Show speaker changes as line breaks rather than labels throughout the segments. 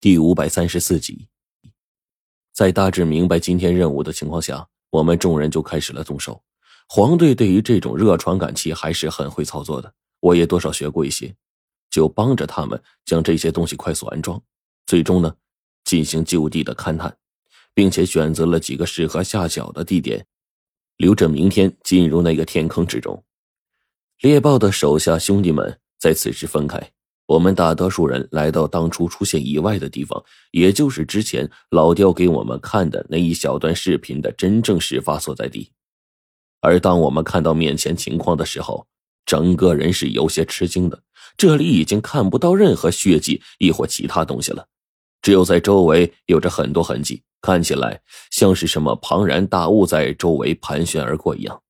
第五百三十四集，在大致明白今天任务的情况下，我们众人就开始了动手。黄队对于这种热传感器还是很会操作的，我也多少学过一些，就帮着他们将这些东西快速安装。最终呢，进行就地的勘探，并且选择了几个适合下脚的地点，留着明天进入那个天坑之中。猎豹的手下兄弟们在此时分开。我们大多数人来到当初出现意外的地方，也就是之前老刁给我们看的那一小段视频的真正事发所在地。而当我们看到面前情况的时候，整个人是有些吃惊的。这里已经看不到任何血迹亦或其他东西了，只有在周围有着很多痕迹，看起来像是什么庞然大物在周围盘旋而过一样。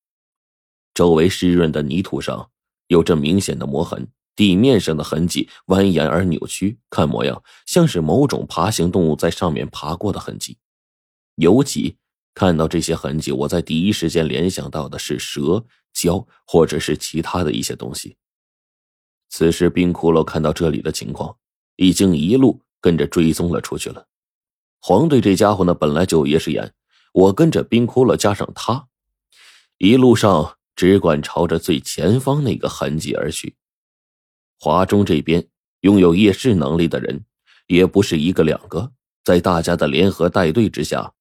周围湿润的泥土上有着明显的磨痕。地面上的痕迹蜿蜒而扭曲，看模样像是某种爬行动物在上面爬过的痕迹。尤其看到这些痕迹，我在第一时间联想到的是蛇、蛟或者是其他的一些东西。此时，冰骷髅看到这里的情况，已经一路跟着追踪了出去了。黄队这家伙呢，本来就也是眼，我跟着冰骷髅加上他，一路上只管朝着最前方那个痕迹而去。华中这边拥有夜视能力的人也不是一个两个，在大家的联合带队之下，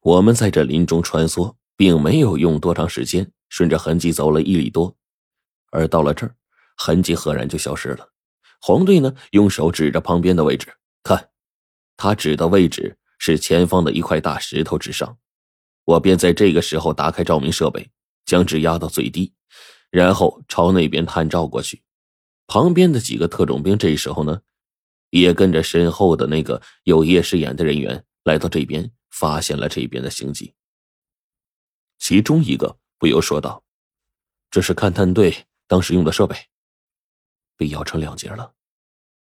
我们在这林中穿梭，并没有用多长时间，顺着痕迹走了一里多，而到了这儿，痕迹赫然就消失了。黄队呢，用手指着旁边的位置，看，他指的位置是前方的一块大石头之上。我便在这个时候打开照明设备，将纸压到最低，然后朝那边探照过去。旁边的几个特种兵这时候呢，也跟着身后的那个有夜视眼的人员来到这边，发现了这边的行迹。其中一个不由说道：“这是勘探队当时用的设备，被咬成两截了。”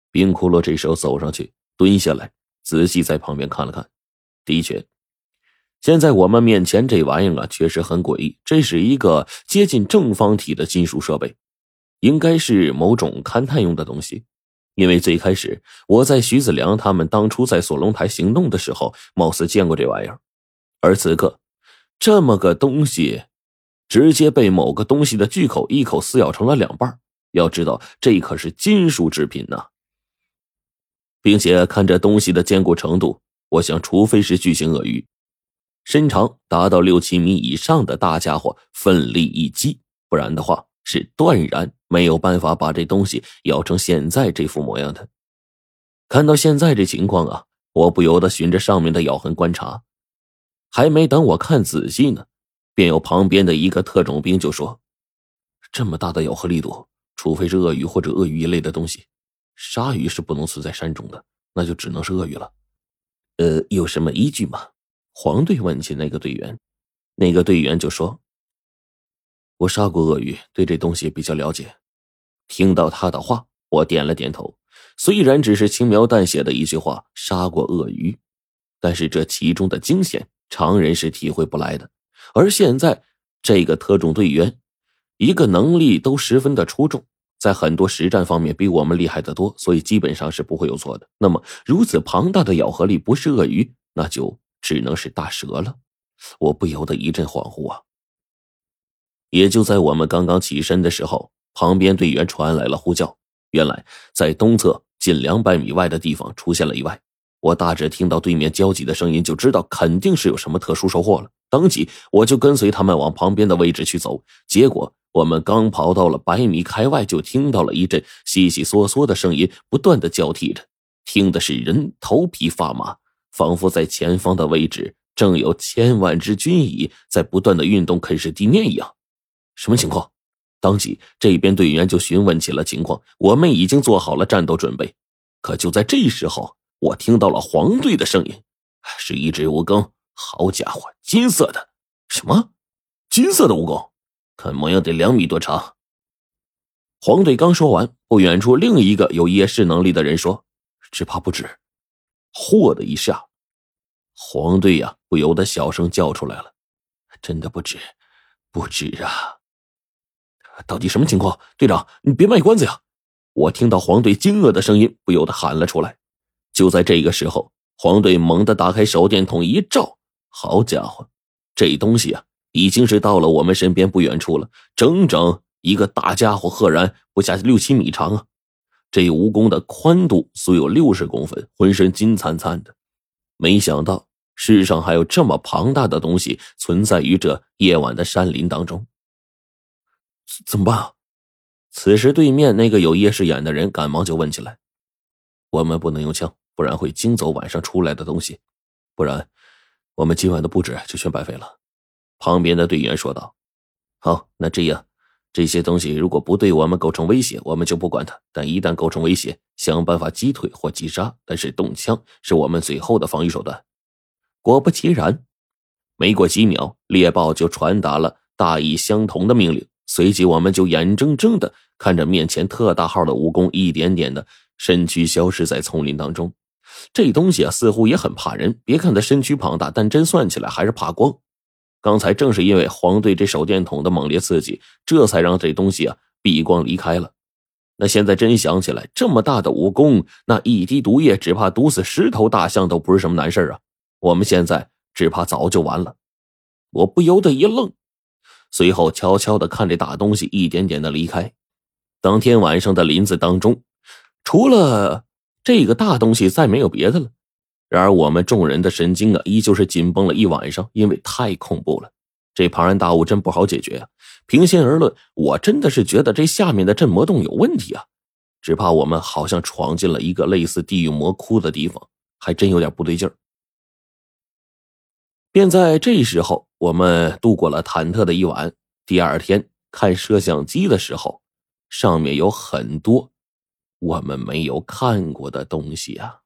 冰骷髅这时候走上去，蹲下来，仔细在旁边看了看。的确，现在我们面前这玩意儿啊，确实很诡异。这是一个接近正方体的金属设备。应该是某种勘探用的东西，因为最开始我在徐子良他们当初在锁龙台行动的时候，貌似见过这玩意儿，而此刻这么个东西，直接被某个东西的巨口一口撕咬成了两半。要知道，这可是金属制品呐，并且看这东西的坚固程度，我想，除非是巨型鳄鱼，身长达到六七米以上的大家伙奋力一击，不然的话。是断然没有办法把这东西咬成现在这副模样的。看到现在这情况啊，我不由得循着上面的咬痕观察，还没等我看仔细呢，便有旁边的一个特种兵就说：“这么大的咬合力度，除非是鳄鱼或者鳄鱼一类的东西，鲨鱼是不能存在山中的，那就只能是鳄鱼了。”呃，有什么依据吗？黄队问起那个队员，那个队员就说。我杀过鳄鱼，对这东西比较了解。听到他的话，我点了点头。虽然只是轻描淡写的一句话“杀过鳄鱼”，但是这其中的惊险，常人是体会不来的。而现在，这个特种队员，一个能力都十分的出众，在很多实战方面比我们厉害的多，所以基本上是不会有错的。那么，如此庞大的咬合力，不是鳄鱼，那就只能是大蛇了。我不由得一阵恍惚啊！也就在我们刚刚起身的时候，旁边队员传来了呼叫。原来在东侧近两百米外的地方出现了意外。我大致听到对面焦急的声音，就知道肯定是有什么特殊收获了。当即我就跟随他们往旁边的位置去走。结果我们刚跑到了百米开外，就听到了一阵悉悉嗦嗦的声音，不断的交替着，听的是人头皮发麻，仿佛在前方的位置正有千万只军蚁在不断的运动啃食地面一样。什么情况？当即这边队员就询问起了情况。我们已经做好了战斗准备，可就在这时候，我听到了黄队的声音，是一只蜈蚣。好家伙，金色的！什么？金色的蜈蚣？看模样得两米多长。黄队刚说完，不远处另一个有夜视能力的人说：“只怕不止。”嚯的一下，黄队呀不由得小声叫出来了：“真的不止，不止啊！”到底什么情况？队长，你别卖关子呀！我听到黄队惊愕的声音，不由得喊了出来。就在这个时候，黄队猛地打开手电筒一照，好家伙，这东西啊，已经是到了我们身边不远处了，整整一个大家伙，赫然不下六七米长啊！这蜈蚣的宽度足有六十公分，浑身金灿灿的。没想到世上还有这么庞大的东西存在于这夜晚的山林当中。怎么办？此时，对面那个有夜视眼的人赶忙就问起来：“我们不能用枪，不然会惊走晚上出来的东西，不然我们今晚的布置就全白费了。”旁边的队员说道：“好，那这样。”这些东西如果不对我们构成威胁，我们就不管它；但一旦构成威胁，想办法击退或击杀。但是动枪是我们最后的防御手段。果不其然，没过几秒，猎豹就传达了大意相同的命令。随即，我们就眼睁睁的看着面前特大号的蜈蚣一点点的身躯消失在丛林当中。这东西啊，似乎也很怕人。别看它身躯庞大，但真算起来还是怕光。刚才正是因为黄队这手电筒的猛烈刺激，这才让这东西啊避光离开了。那现在真想起来，这么大的蜈蚣，那一滴毒液只怕毒死十头大象都不是什么难事啊！我们现在只怕早就完了。我不由得一愣，随后悄悄的看着大东西一点点的离开。当天晚上的林子当中，除了这个大东西，再没有别的了。然而，我们众人的神经啊，依旧是紧绷了一晚上，因为太恐怖了。这庞然大物真不好解决啊！平心而论，我真的是觉得这下面的镇魔洞有问题啊！只怕我们好像闯进了一个类似地狱魔窟的地方，还真有点不对劲儿。便在这时候，我们度过了忐忑的一晚。第二天看摄像机的时候，上面有很多我们没有看过的东西啊！